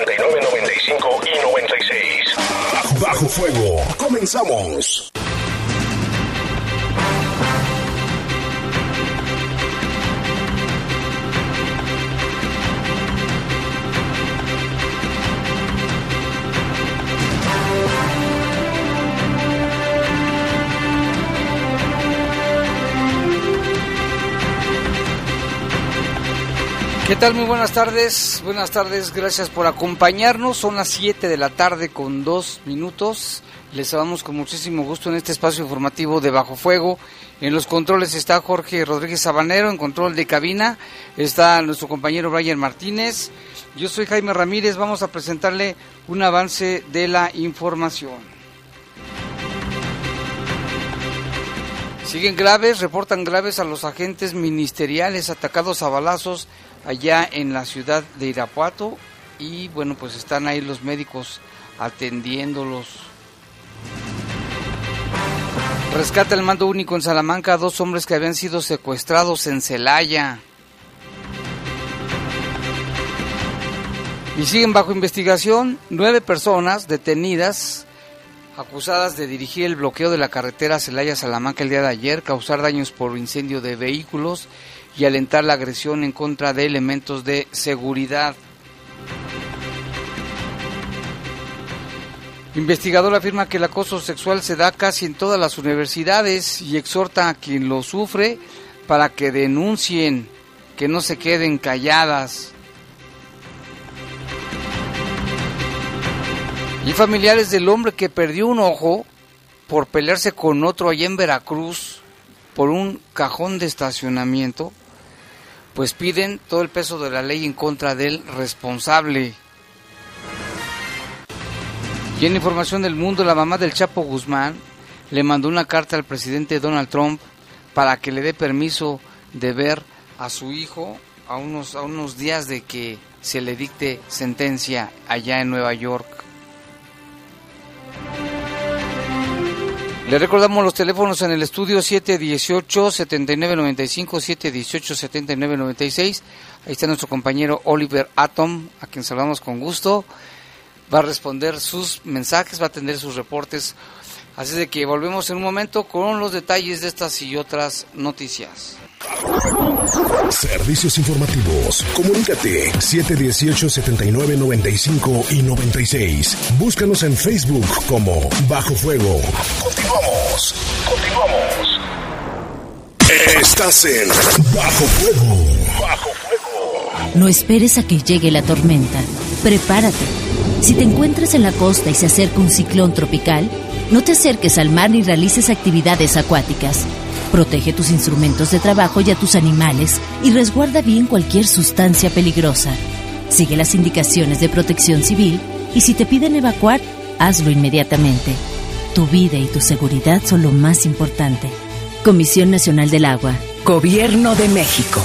95 y 96. Bajo Fuego. Comenzamos. ¿Qué tal? Muy buenas tardes. Buenas tardes, gracias por acompañarnos. Son las 7 de la tarde con dos minutos. Les saludamos con muchísimo gusto en este espacio informativo de Bajo Fuego. En los controles está Jorge Rodríguez Sabanero, en control de cabina está nuestro compañero Brian Martínez. Yo soy Jaime Ramírez, vamos a presentarle un avance de la información. Siguen graves, reportan graves a los agentes ministeriales atacados a balazos allá en la ciudad de Irapuato y bueno, pues están ahí los médicos atendiéndolos. Rescata el mando único en Salamanca a dos hombres que habían sido secuestrados en Celaya. Y siguen bajo investigación nueve personas detenidas acusadas de dirigir el bloqueo de la carretera Celaya-Salamanca el día de ayer, causar daños por incendio de vehículos y alentar la agresión en contra de elementos de seguridad. Investigador afirma que el acoso sexual se da casi en todas las universidades y exhorta a quien lo sufre para que denuncien, que no se queden calladas. Y familiares del hombre que perdió un ojo por pelearse con otro allá en Veracruz por un cajón de estacionamiento, pues piden todo el peso de la ley en contra del responsable. Y en información del mundo, la mamá del Chapo Guzmán le mandó una carta al presidente Donald Trump para que le dé permiso de ver a su hijo a unos, a unos días de que se le dicte sentencia allá en Nueva York. Le recordamos los teléfonos en el estudio 718-7995, 718-7996. Ahí está nuestro compañero Oliver Atom, a quien saludamos con gusto. Va a responder sus mensajes, va a atender sus reportes. Así de que volvemos en un momento con los detalles de estas y otras noticias. Servicios informativos. Comunícate 718-7995 y 96. Búscanos en Facebook como Bajo Fuego. Continuamos. Continuamos. Estás en Bajo Fuego. Bajo Fuego. No esperes a que llegue la tormenta. Prepárate. Si te encuentras en la costa y se acerca un ciclón tropical, no te acerques al mar ni realices actividades acuáticas. Protege tus instrumentos de trabajo y a tus animales y resguarda bien cualquier sustancia peligrosa. Sigue las indicaciones de protección civil y si te piden evacuar, hazlo inmediatamente. Tu vida y tu seguridad son lo más importante. Comisión Nacional del Agua. Gobierno de México.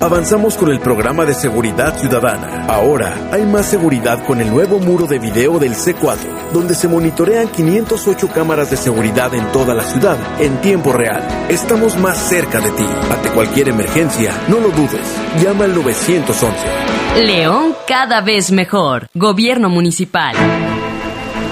Avanzamos con el programa de seguridad ciudadana. Ahora hay más seguridad con el nuevo muro de video del C4, donde se monitorean 508 cámaras de seguridad en toda la ciudad en tiempo real. Estamos más cerca de ti. Ante cualquier emergencia, no lo dudes. Llama al 911. León cada vez mejor. Gobierno municipal.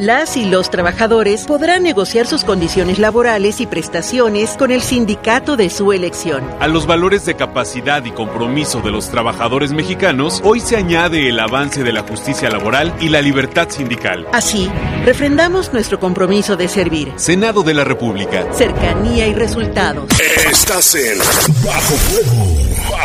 Las y los trabajadores podrán negociar sus condiciones laborales y prestaciones con el sindicato de su elección. A los valores de capacidad y compromiso de los trabajadores mexicanos, hoy se añade el avance de la justicia laboral y la libertad sindical. Así, refrendamos nuestro compromiso de servir. Senado de la República. Cercanía y resultados. Estás en Bajo Fuego.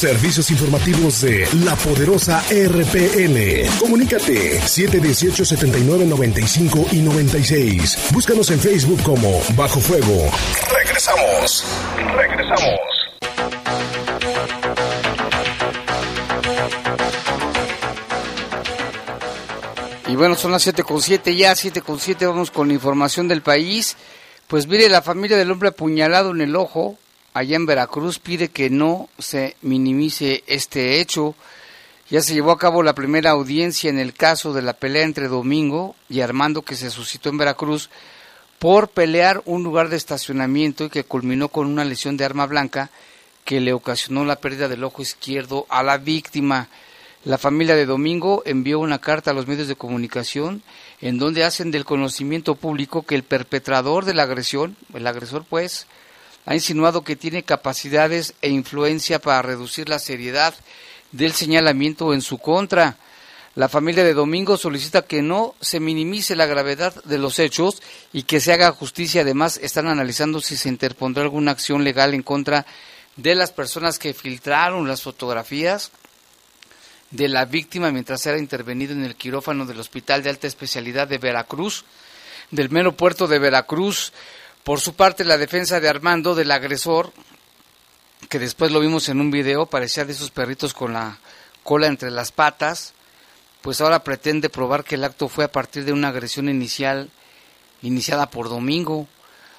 Servicios informativos de la poderosa RPN. Comunícate 718 79 95 y 96. Búscanos en Facebook como Bajo Fuego. Regresamos. Regresamos. Y bueno, son las 7 con 7 ya, 7 con 7, vamos con la información del país. Pues mire, la familia del hombre apuñalado en el ojo allá en Veracruz pide que no se minimice este hecho. Ya se llevó a cabo la primera audiencia en el caso de la pelea entre Domingo y Armando que se suscitó en Veracruz por pelear un lugar de estacionamiento y que culminó con una lesión de arma blanca que le ocasionó la pérdida del ojo izquierdo a la víctima. La familia de Domingo envió una carta a los medios de comunicación en donde hacen del conocimiento público que el perpetrador de la agresión, el agresor pues, ha insinuado que tiene capacidades e influencia para reducir la seriedad del señalamiento en su contra. La familia de Domingo solicita que no se minimice la gravedad de los hechos y que se haga justicia. Además, están analizando si se interpondrá alguna acción legal en contra de las personas que filtraron las fotografías de la víctima mientras era intervenido en el quirófano del Hospital de Alta Especialidad de Veracruz, del mero puerto de Veracruz. Por su parte, la defensa de Armando, del agresor, que después lo vimos en un video, parecía de esos perritos con la cola entre las patas, pues ahora pretende probar que el acto fue a partir de una agresión inicial iniciada por Domingo.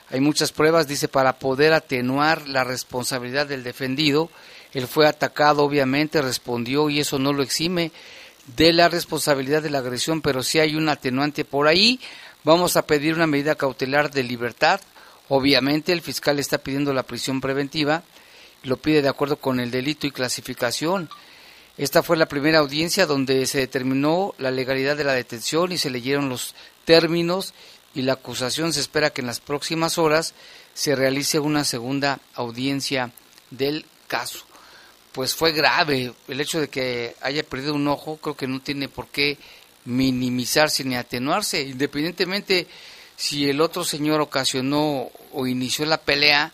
Hay muchas pruebas, dice, para poder atenuar la responsabilidad del defendido. Él fue atacado, obviamente, respondió y eso no lo exime de la responsabilidad de la agresión, pero si hay un atenuante por ahí. Vamos a pedir una medida cautelar de libertad Obviamente el fiscal está pidiendo la prisión preventiva, lo pide de acuerdo con el delito y clasificación. Esta fue la primera audiencia donde se determinó la legalidad de la detención y se leyeron los términos y la acusación se espera que en las próximas horas se realice una segunda audiencia del caso. Pues fue grave el hecho de que haya perdido un ojo, creo que no tiene por qué minimizarse ni atenuarse, independientemente si el otro señor ocasionó o inició la pelea,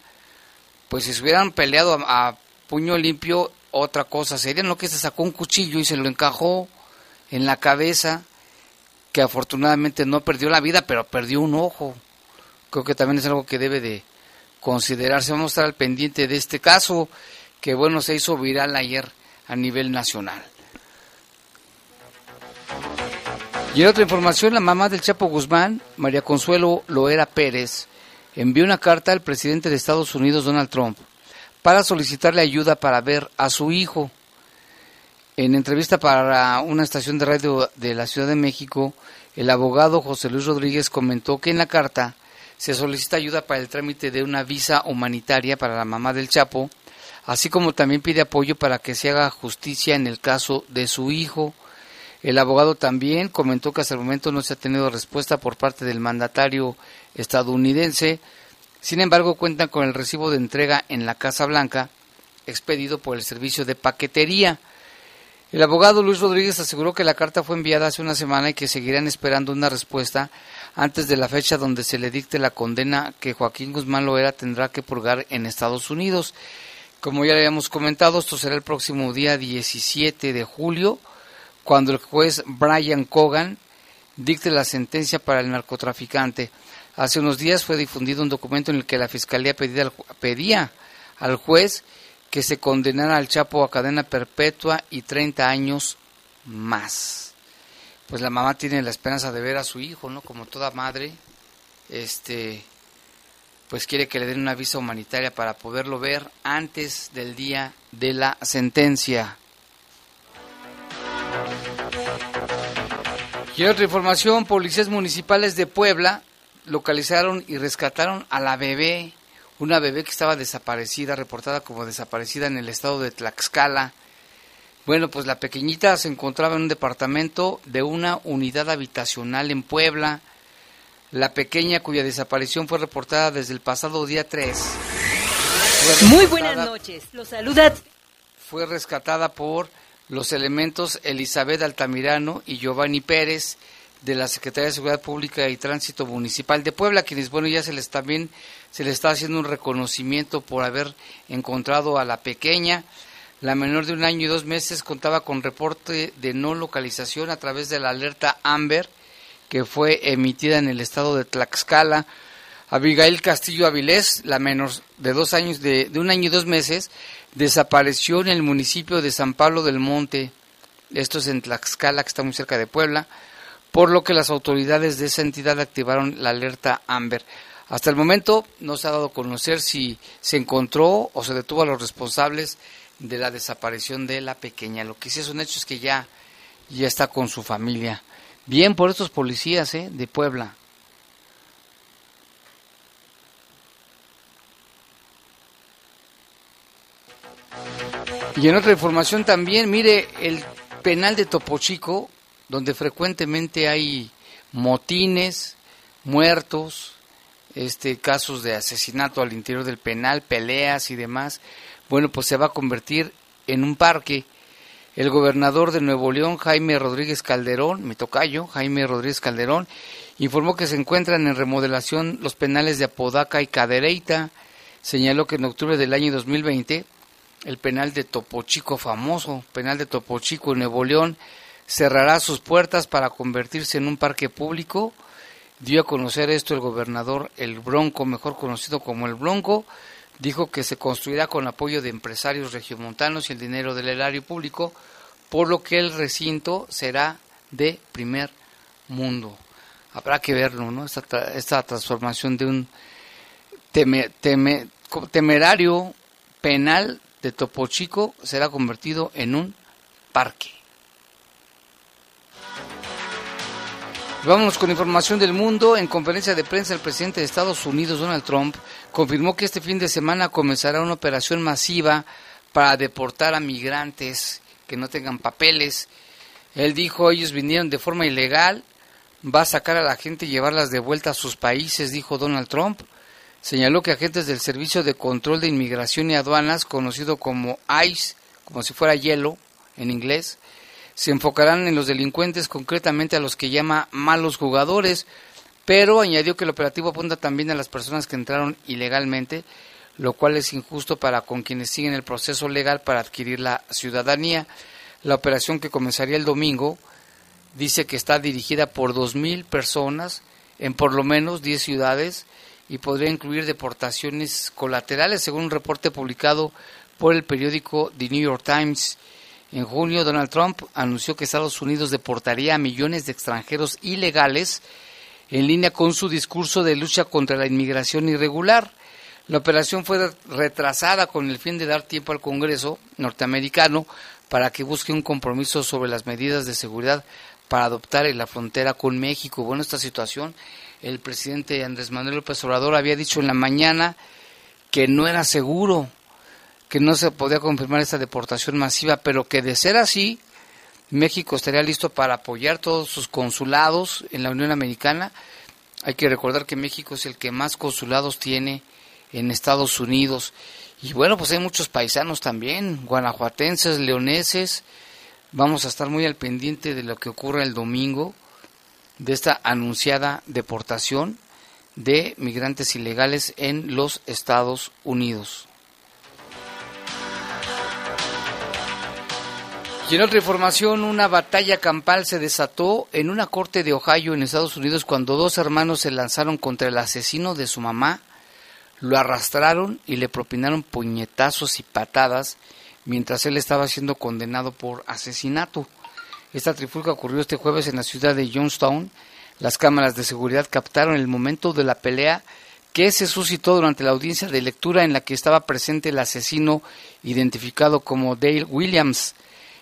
pues si se hubieran peleado a, puño limpio, otra cosa sería, no que se sacó un cuchillo y se lo encajó en la cabeza, que afortunadamente no perdió la vida, pero perdió un ojo. Creo que también es algo que debe de considerarse. Vamos a estar al pendiente de este caso, que bueno, se hizo viral ayer a nivel nacional. Y en otra información, la mamá del Chapo Guzmán, María Consuelo Loera Pérez, envió una carta al presidente de Estados Unidos, Donald Trump, para solicitarle ayuda para ver a su hijo. En entrevista para una estación de radio de la Ciudad de México, el abogado José Luis Rodríguez comentó que en la carta se solicita ayuda para el trámite de una visa humanitaria para la mamá del Chapo, así como también pide apoyo para que se haga justicia en el caso de su hijo. El abogado también comentó que hasta el momento no se ha tenido respuesta por parte del mandatario estadounidense. Sin embargo, cuentan con el recibo de entrega en la Casa Blanca expedido por el servicio de paquetería. El abogado Luis Rodríguez aseguró que la carta fue enviada hace una semana y que seguirán esperando una respuesta antes de la fecha donde se le dicte la condena que Joaquín Guzmán Loera tendrá que purgar en Estados Unidos. Como ya le habíamos comentado, esto será el próximo día 17 de julio cuando el juez Brian Cogan dicte la sentencia para el narcotraficante. Hace unos días fue difundido un documento en el que la Fiscalía pedía al, juez que se condenara al Chapo a cadena perpetua y 30 años más. Pues la mamá tiene la esperanza de ver a su hijo, ¿no? Como toda madre, este, pues quiere que le den una visa humanitaria para poderlo ver antes del día de la sentencia. Y otra información, policías municipales de Puebla localizaron y rescataron a la bebé, una bebé que estaba desaparecida, reportada como desaparecida en el estado de Tlaxcala. Bueno, pues la pequeñita se encontraba en un departamento de una unidad habitacional en Puebla. La pequeña cuya desaparición fue reportada desde el pasado día 3. Muy buenas noches. Los saluda. Fue rescatada por los elementos Elizabeth Altamirano y Giovanni Pérez de la Secretaría de Seguridad Pública y Tránsito Municipal de Puebla, quienes, bueno, ya se les también se les está haciendo un reconocimiento por haber encontrado a la pequeña. La menor de un año y dos meses contaba con reporte de no localización a través de la alerta Amber que fue emitida en el estado de Tlaxcala. Abigail Castillo Avilés, la menor de dos años, de, de un año y dos meses, desapareció en el municipio de San Pablo del Monte. Esto es en Tlaxcala, que está muy cerca de Puebla por lo que las autoridades de esa entidad activaron la alerta Amber. Hasta el momento no se ha dado a conocer si se encontró o se detuvo a los responsables de la desaparición de la pequeña. Lo que sí es un hecho es que ya, ya está con su familia. Bien por estos policías ¿eh? de Puebla. Y en otra información también, mire, el penal de Topo Chico donde frecuentemente hay motines, muertos, este casos de asesinato al interior del penal, peleas y demás, bueno, pues se va a convertir en un parque. El gobernador de Nuevo León, Jaime Rodríguez Calderón, mi tocayo, Jaime Rodríguez Calderón, informó que se encuentran en remodelación los penales de Apodaca y Cadereyta. Señaló que en octubre del año 2020, el penal de Topo Chico, famoso penal de Topo Chico en Nuevo León, cerrará sus puertas para convertirse en un parque público. Dio a conocer esto el gobernador El Bronco, mejor conocido como El Bronco, dijo que se construirá con apoyo de empresarios regiomontanos y el dinero del erario público, por lo que el recinto será de primer mundo. Habrá que verlo, ¿no? Esta, esta transformación de un temerario penal de Topo Chico será convertido en un parque. Vámonos con información del mundo. En conferencia de prensa, el presidente de Estados Unidos, Donald Trump, confirmó que este fin de semana comenzará una operación masiva para deportar a migrantes que no tengan papeles. Él dijo, ellos vinieron de forma ilegal, va a sacar a la gente y llevarlas de vuelta a sus países, dijo Donald Trump. Señaló que agentes del Servicio de Control de Inmigración y Aduanas, conocido como ICE, como si fuera hielo en inglés, se enfocarán en los delincuentes, concretamente a los que llama malos jugadores, pero añadió que el operativo apunta también a las personas que entraron ilegalmente, lo cual es injusto para con quienes siguen el proceso legal para adquirir la ciudadanía. La operación que comenzaría el domingo dice que está dirigida por 2.000 personas en por lo menos 10 ciudades y podría incluir deportaciones colaterales, según un reporte publicado por el periódico The New York Times. En junio, Donald Trump anunció que Estados Unidos deportaría a millones de extranjeros ilegales en línea con su discurso de lucha contra la inmigración irregular. La operación fue retrasada con el fin de dar tiempo al Congreso norteamericano para que busque un compromiso sobre las medidas de seguridad para adoptar en la frontera con México. Bueno, esta situación, el presidente Andrés Manuel López Obrador había dicho en la mañana que no era seguro que no se podía confirmar esta deportación masiva, pero que de ser así, México estaría listo para apoyar todos sus consulados en la Unión Americana. Hay que recordar que México es el que más consulados tiene en Estados Unidos. Y bueno, pues hay muchos paisanos también, guanajuatenses, leoneses. Vamos a estar muy al pendiente de lo que ocurra el domingo, de esta anunciada deportación de migrantes ilegales en los Estados Unidos. Y en otra información, una batalla campal se desató en una corte de Ohio en Estados Unidos cuando dos hermanos se lanzaron contra el asesino de su mamá, lo arrastraron y le propinaron puñetazos y patadas mientras él estaba siendo condenado por asesinato. Esta trifulca ocurrió este jueves en la ciudad de Johnstown. Las cámaras de seguridad captaron el momento de la pelea que se suscitó durante la audiencia de lectura en la que estaba presente el asesino identificado como Dale Williams.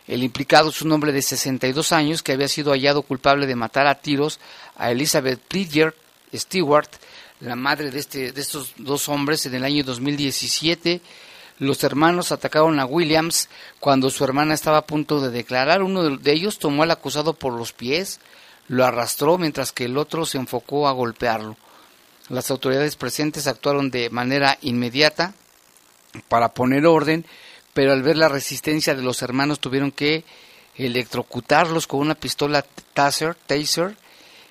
El implicado es un hombre de 62 años que había sido hallado culpable de matar a tiros a Elizabeth Bridger Stewart, la madre de, este, de estos dos hombres, en el año 2017. Los hermanos atacaron a Williams cuando su hermana estaba a punto de declarar. Uno de ellos tomó al acusado por los pies, lo arrastró mientras que el otro se enfocó a golpearlo. Las autoridades presentes actuaron de manera inmediata para poner orden, pero al ver la resistencia de los hermanos tuvieron que electrocutarlos con una pistola taser, taser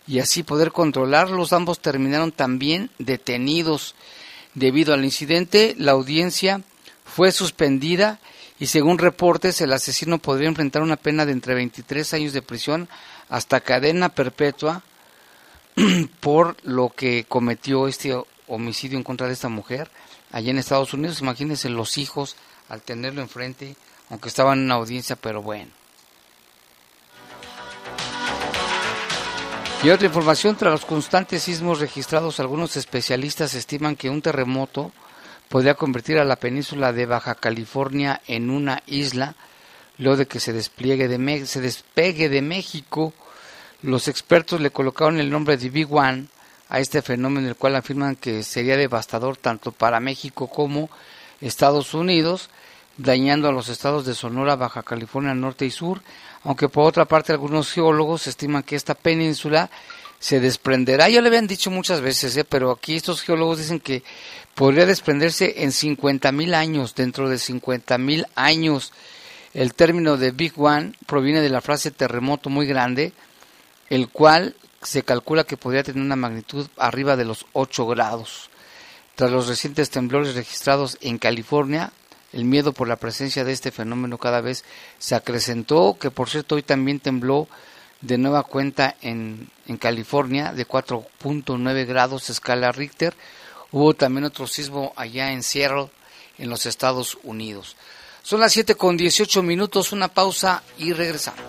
y así poder controlarlos. Ambos terminaron también detenidos. Debido al incidente, la audiencia fue suspendida y según reportes el asesino podría enfrentar una pena de entre 23 años de prisión hasta cadena perpetua por lo que cometió este homicidio en contra de esta mujer allá en Estados Unidos. Imagínense los hijos al tenerlo enfrente, aunque estaban en una audiencia, pero bueno. Y otra información, tras los constantes sismos registrados, algunos especialistas estiman que un terremoto podría convertir a la península de Baja California en una isla, luego de que se, despliegue de se despegue de México. Los expertos le colocaron el nombre de Big One a este fenómeno, el cual afirman que sería devastador tanto para México como Estados Unidos, dañando a los estados de Sonora, Baja California Norte y Sur, aunque por otra parte algunos geólogos estiman que esta península se desprenderá, ya le habían dicho muchas veces, ¿eh? pero aquí estos geólogos dicen que podría desprenderse en 50 mil años, dentro de 50 mil años. El término de Big One proviene de la frase terremoto muy grande, el cual se calcula que podría tener una magnitud arriba de los 8 grados. Tras los recientes temblores registrados en California, el miedo por la presencia de este fenómeno cada vez se acrecentó, que por cierto hoy también tembló de nueva cuenta en, en California de 4.9 grados escala Richter. Hubo también otro sismo allá en Seattle, en los Estados Unidos. Son las 7 con 18 minutos, una pausa y regresamos.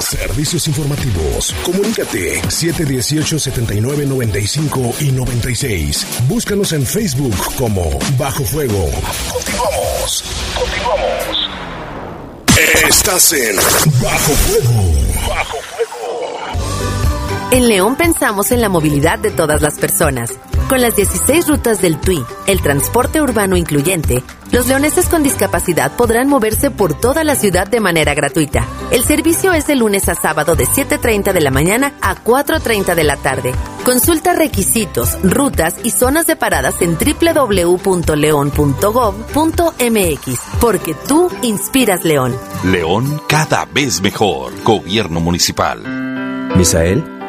Servicios informativos. Comunícate 718-7995 y 96. Búscanos en Facebook como Bajo Fuego. Continuamos. Continuamos. Estás en Bajo Fuego. Bajo. En León pensamos en la movilidad de todas las personas. Con las 16 rutas del TUI, el transporte urbano incluyente, los leoneses con discapacidad podrán moverse por toda la ciudad de manera gratuita. El servicio es de lunes a sábado de 7.30 de la mañana a 4.30 de la tarde. Consulta requisitos, rutas y zonas de paradas en www.leon.gov.mx, porque tú inspiras León. León cada vez mejor. Gobierno municipal. Misael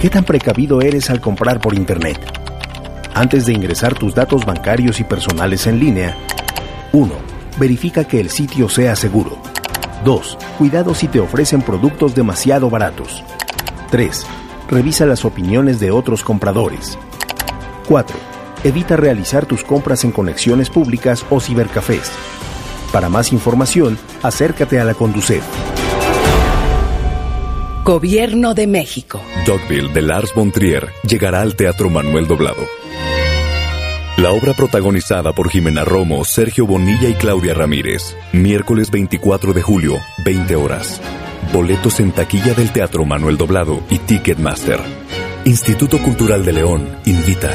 ¿Qué tan precavido eres al comprar por Internet? Antes de ingresar tus datos bancarios y personales en línea, 1. Verifica que el sitio sea seguro. 2. Cuidado si te ofrecen productos demasiado baratos. 3. Revisa las opiniones de otros compradores. 4. Evita realizar tus compras en conexiones públicas o cibercafés. Para más información, acércate a la Conducef. Gobierno de México. Dogville de Lars von Trier llegará al Teatro Manuel Doblado la obra protagonizada por Jimena Romo, Sergio Bonilla y Claudia Ramírez. Miércoles 24 de julio, 20 horas. Boletos en taquilla del Teatro Manuel Doblado y Ticketmaster. Instituto Cultural de León invita.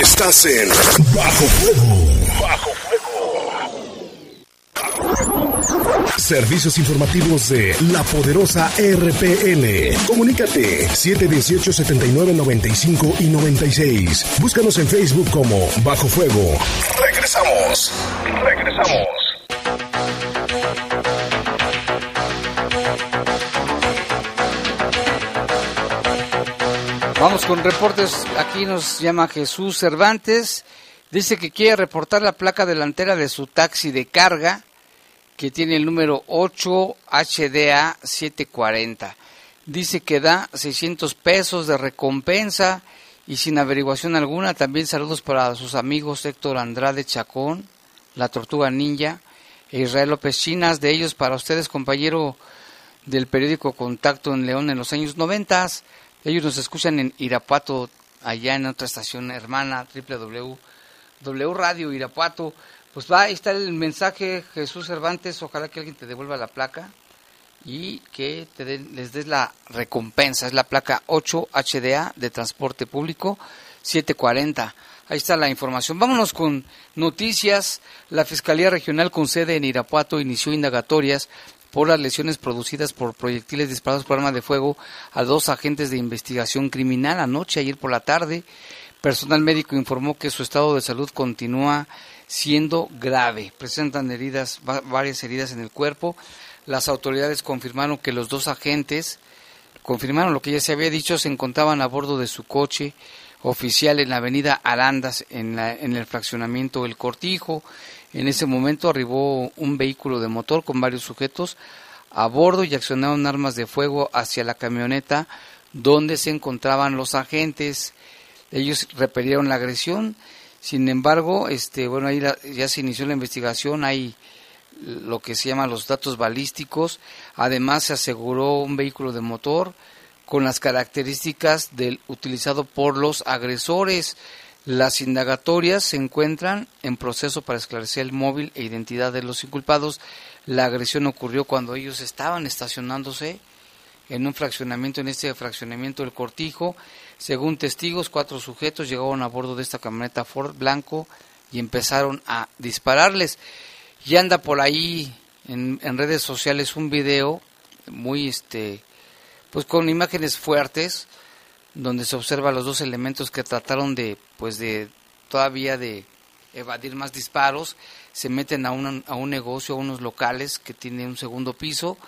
Estás en Bajo Fuego. Servicios informativos de la poderosa RPN. Comunícate 718 79 95 y 96. Búscanos en Facebook como Bajo Fuego. Regresamos. Regresamos. Vamos con reportes. Aquí nos llama Jesús Cervantes Dice que quiere reportar la placa delantera de su taxi de carga que tiene el número 8HDA740. Dice que da 600 pesos de recompensa y sin averiguación alguna. También saludos para sus amigos Héctor Andrade Chacón, la Tortuga Ninja, e Israel López Chinas. De ellos para ustedes, compañero del periódico Contacto en León en los años 90. Ellos nos escuchan en Irapuato, allá en otra estación hermana, www Irapuato. Pues va, ahí está el mensaje, Jesús Cervantes. Ojalá que alguien te devuelva la placa y que te les des la recompensa. Es la placa 8HDA de transporte público 740. Ahí está la información. Vámonos con noticias. La Fiscalía Regional con sede en Irapuato inició indagatorias por las lesiones producidas por proyectiles disparados por arma de fuego a dos agentes de investigación criminal anoche, ayer por la tarde. Personal médico informó que su estado de salud continúa siendo grave. Presentan heridas, varias heridas en el cuerpo. Las autoridades confirmaron que los dos agentes, confirmaron lo que ya se había dicho, se encontraban a bordo de su coche oficial en la avenida Arandas, en, en el fraccionamiento El Cortijo. En ese momento arribó un vehículo de motor con varios sujetos a bordo y accionaron armas de fuego hacia la camioneta donde se encontraban los agentes. Ellos repelieron la agresión. Sin embargo, este, bueno, ahí ya se inició la investigación. Hay lo que se llama los datos balísticos. Además, se aseguró un vehículo de motor con las características del utilizado por los agresores. Las indagatorias se encuentran en proceso para esclarecer el móvil e identidad de los inculpados. La agresión ocurrió cuando ellos estaban estacionándose en un fraccionamiento, en este fraccionamiento del Cortijo. Según testigos, cuatro sujetos llegaron a bordo de esta camioneta Ford blanco y empezaron a dispararles. Y anda por ahí en, redes sociales un video muy, este, pues con imágenes fuertes, donde se observa los dos elementos que trataron de, pues de, todavía de evadir más disparos, se meten a un, a un negocio, a unos locales que tiene un segundo piso,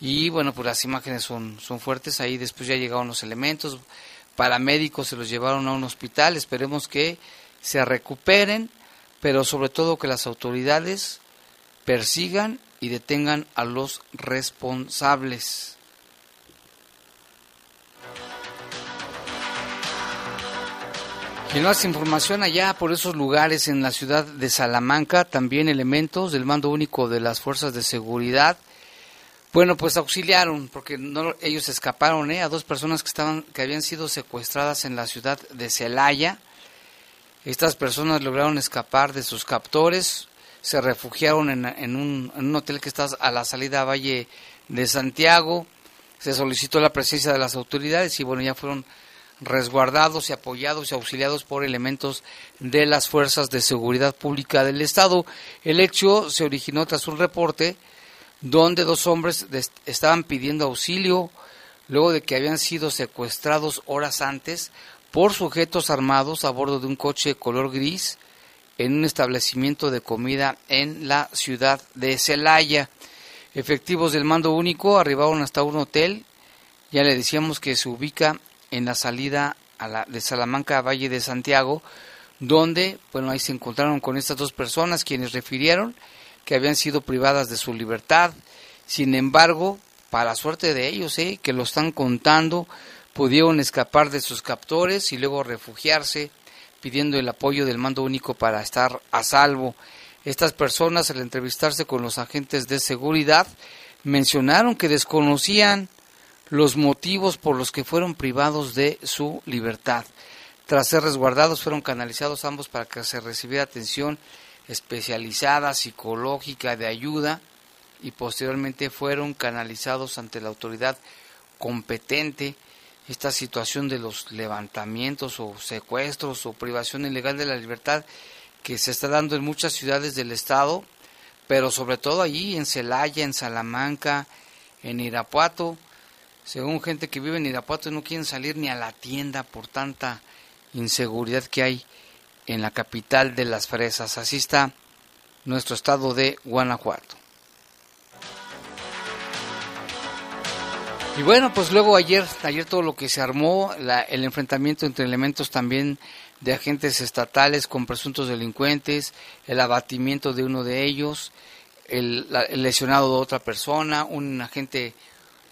y bueno, pues las imágenes son, son fuertes, ahí después ya llegaron los elementos, paramédicos se los llevaron a un hospital, esperemos que se recuperen, pero sobre todo que las autoridades persigan y detengan a los responsables. Y más información allá por esos lugares en la ciudad de Salamanca, también elementos del mando único de las fuerzas de seguridad, bueno, pues auxiliaron porque no, ellos escaparon ¿eh? a dos personas que estaban que habían sido secuestradas en la ciudad de Celaya. Estas personas lograron escapar de sus captores, se refugiaron en, un, hotel que está a la salida a Valle de Santiago. Se solicitó la presencia de las autoridades y bueno, ya fueron resguardados y apoyados y auxiliados por elementos de las fuerzas de seguridad pública del Estado. El hecho se originó tras un reporte donde dos hombres estaban pidiendo auxilio luego de que habían sido secuestrados horas antes por sujetos armados a bordo de un coche color gris en un establecimiento de comida en la ciudad de Celaya. Efectivos del mando único arribaron hasta un hotel, ya le decíamos que se ubica en la salida a la, de Salamanca a Valle de Santiago, donde, bueno, ahí se encontraron con estas dos personas quienes refirieron que habían sido privadas de su libertad. Sin embargo, para suerte de ellos, ¿eh? que lo están contando, pudieron escapar de sus captores y luego refugiarse pidiendo el apoyo del mando único para estar a salvo. Estas personas, al entrevistarse con los agentes de seguridad, mencionaron que desconocían los motivos por los que fueron privados de su libertad. Tras ser resguardados, fueron canalizados ambos para que se recibiera atención especializada, psicológica, de ayuda, y posteriormente fueron canalizados ante la autoridad competente esta situación de los levantamientos o secuestros o privación ilegal de la libertad que se está dando en muchas ciudades del estado, pero sobre todo allí en Celaya, en Salamanca, en Irapuato. Según gente que vive en Irapuato no quieren salir ni a la tienda por tanta inseguridad que hay en la capital de las fresas. Así está nuestro estado de Guanajuato. Y bueno, pues luego ayer, ayer todo lo que se armó, el enfrentamiento entre elementos también de agentes estatales con presuntos delincuentes, el abatimiento de uno de ellos, el, lesionado de otra persona, un agente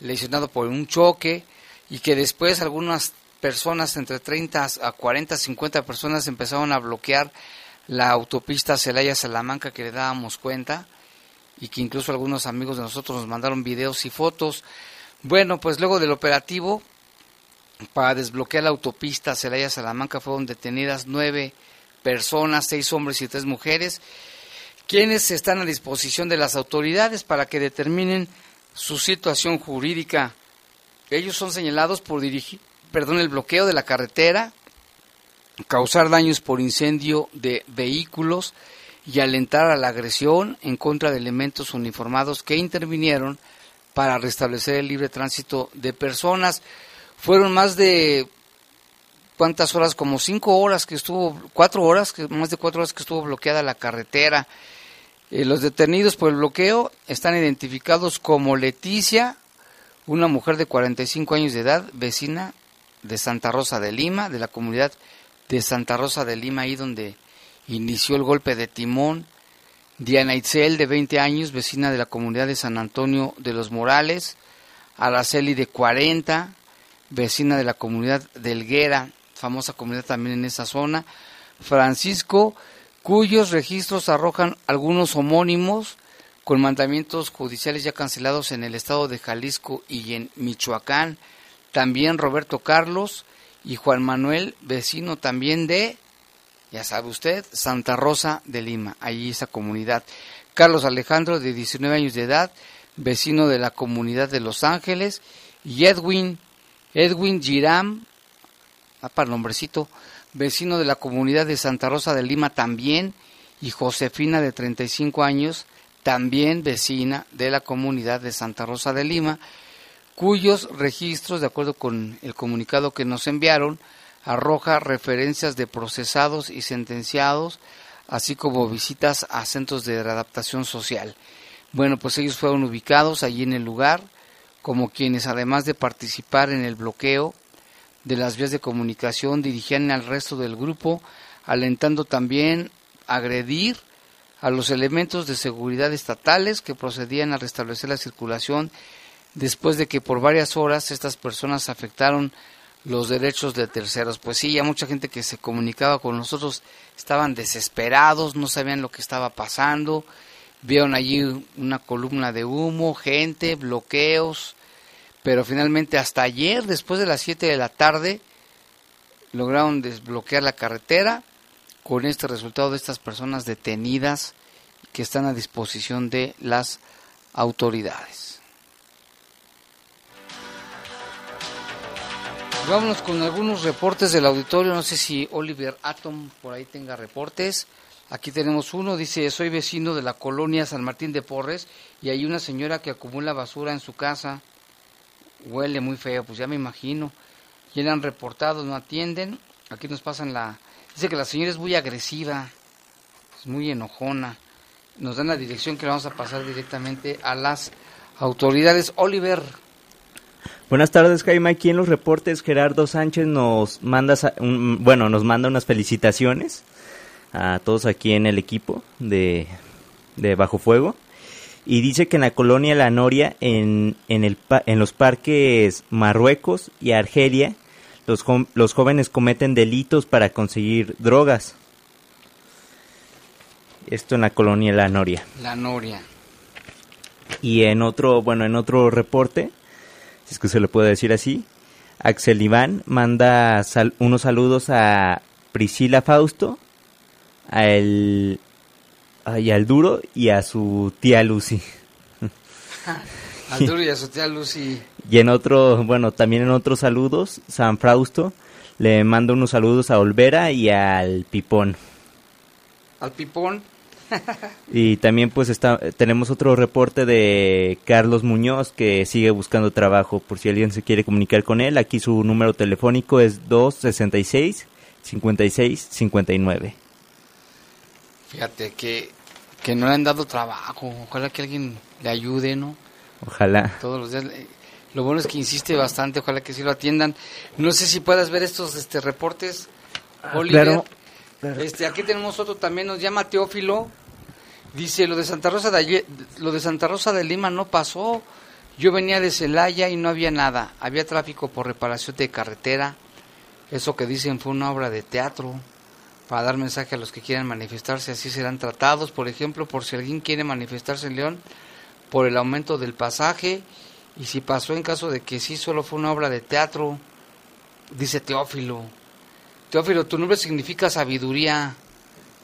lesionado por un choque y que después algunas personas, entre 30 a 40, 50 personas empezaron a bloquear la autopista Celaya-Salamanca que le dábamos cuenta y que incluso algunos amigos de nosotros nos mandaron videos y fotos. Bueno, pues luego del operativo para desbloquear la autopista Celaya-Salamanca fueron detenidas nueve personas, seis hombres y tres mujeres, quienes están a disposición de las autoridades para que determinen su situación jurídica. Ellos son señalados por dirigir, perdón, el bloqueo de la carretera, causar daños por incendio de vehículos y alentar a la agresión en contra de elementos uniformados que intervinieron para restablecer el libre tránsito de personas. Fueron más de cuántas horas, como cinco horas que estuvo, cuatro horas, que más de cuatro horas que estuvo bloqueada la carretera. Eh, los detenidos por el bloqueo están identificados como Leticia, una mujer de 45 años de edad, vecina de Santa Rosa de Lima, de la comunidad de Santa Rosa de Lima, ahí donde inició el golpe de timón. Diana Itzel, de 20 años, vecina de la comunidad de San Antonio de los Morales. Araceli, de 40, vecina de la comunidad de Elguera, famosa comunidad también en esa zona. Francisco, cuyos registros arrojan algunos homónimos con mandamientos judiciales ya cancelados en el estado de Jalisco y en Michoacán. También Roberto Carlos y Juan Manuel, vecino también de, ya sabe usted, Santa Rosa de Lima, allí esa comunidad. Carlos Alejandro, de 19 años de edad, vecino de la comunidad de Los Ángeles. Y Edwin, Edwin Giram, ah, vecino de la comunidad de Santa Rosa de Lima también. Y Josefina, de 35 años, también vecina de la comunidad de Santa Rosa de Lima, cuyos registros, de acuerdo con el comunicado que nos enviaron, arroja referencias de procesados y sentenciados, así como visitas a centros de readaptación social. Bueno, pues ellos fueron ubicados allí en el lugar, como quienes además de participar en el bloqueo de las vías de comunicación, dirigían al resto del grupo, alentando también agredir a los elementos de seguridad estatales que procedían a restablecer la circulación después de que por varias horas estas personas afectaron los derechos de terceros. Pues sí, ya mucha gente que se comunicaba con nosotros estaban desesperados, no sabían lo que estaba pasando, vieron allí una columna de humo, gente, bloqueos, pero finalmente hasta ayer, después de las 7 de la tarde, lograron desbloquear la carretera con este resultado de estas personas detenidas que están a disposición de las autoridades. Vámonos con algunos reportes del auditorio. No sé si Oliver Atom por ahí tenga reportes. Aquí tenemos uno, dice, soy vecino de la colonia San Martín de Porres y hay una señora que acumula basura en su casa. Huele muy feo, pues ya me imagino. Y le han reportado, no atienden. Aquí nos pasan la, Dice que la señora es muy agresiva, es muy enojona. Nos dan la dirección que le vamos a pasar directamente a las autoridades. Oliver. Buenas tardes, Jaime. Aquí en los reportes Gerardo Sánchez nos manda, bueno, nos manda unas felicitaciones a todos aquí en el equipo de, de Bajo Fuego y dice que en la colonia La Noria, en, en, el, en los parques Marruecos y Argelia, los, los jóvenes cometen delitos para conseguir drogas. Esto en la colonia La Noria. La Noria. Y en otro, bueno, en otro reporte, si es que se le puede decir así, Axel Iván manda unos saludos a Priscila Fausto, a el, y al Duro y a su tía Lucy. al Duro y a su tía Lucy. Y en otro, bueno, también en otros saludos, San Frausto le manda unos saludos a Olvera y al Pipón. Al Pipón. y también pues está, tenemos otro reporte de Carlos Muñoz que sigue buscando trabajo por si alguien se quiere comunicar con él. Aquí su número telefónico es 266 56 59. Fíjate que, que no le han dado trabajo. Ojalá que alguien le ayude, ¿no? Ojalá. Todos los días. Lo bueno es que insiste bastante, ojalá que sí lo atiendan. No sé si puedas ver estos este, reportes. Oliver. Este, aquí tenemos otro también, nos llama Teófilo. Dice, lo de Santa Rosa de, lo de Santa Rosa de Lima no pasó. Yo venía de Celaya y no había nada. Había tráfico por reparación de carretera. Eso que dicen fue una obra de teatro para dar mensaje a los que quieran manifestarse. Así serán tratados. Por ejemplo, por si alguien quiere manifestarse en León por el aumento del pasaje. Y si pasó en caso de que sí solo fue una obra de teatro. Dice Teófilo. Teófilo, tu nombre significa sabiduría.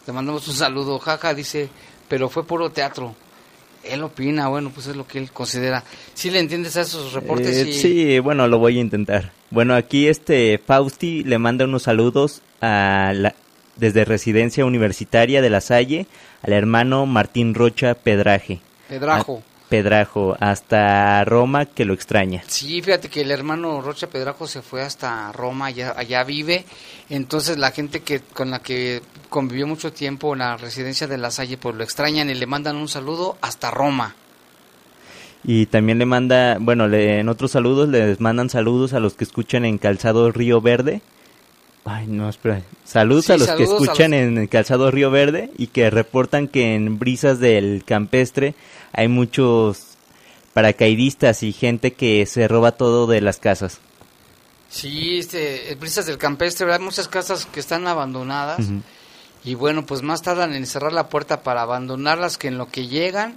Te mandamos un saludo. Jaja, dice, pero fue puro teatro. Él opina, bueno, pues es lo que él considera. ¿Sí le entiendes a esos reportes? Eh, sí, bueno, lo voy a intentar. Bueno, aquí este Fausti le manda unos saludos a la, desde Residencia Universitaria de La Salle al hermano Martín Rocha Pedraje. Pedrajo. Pedrajo, hasta Roma, que lo extraña. Sí, fíjate que el hermano Rocha Pedrajo se fue hasta Roma, allá, allá vive. Entonces la gente que con la que convivió mucho tiempo en la residencia de La Salle, pues lo extrañan y le mandan un saludo hasta Roma. Y también le manda, bueno, le, en otros saludos les mandan saludos a los que escuchan en Calzado Río Verde. Ay, no, espera. Saludos a los que escuchan en Calzado Río Verde y que reportan que en Brisas del Campestre hay muchos paracaidistas y gente que se roba todo de las casas. Sí, este, Brisas del Campestre, hay muchas casas que están abandonadas y bueno, pues más tardan en cerrar la puerta para abandonarlas que en lo que llegan.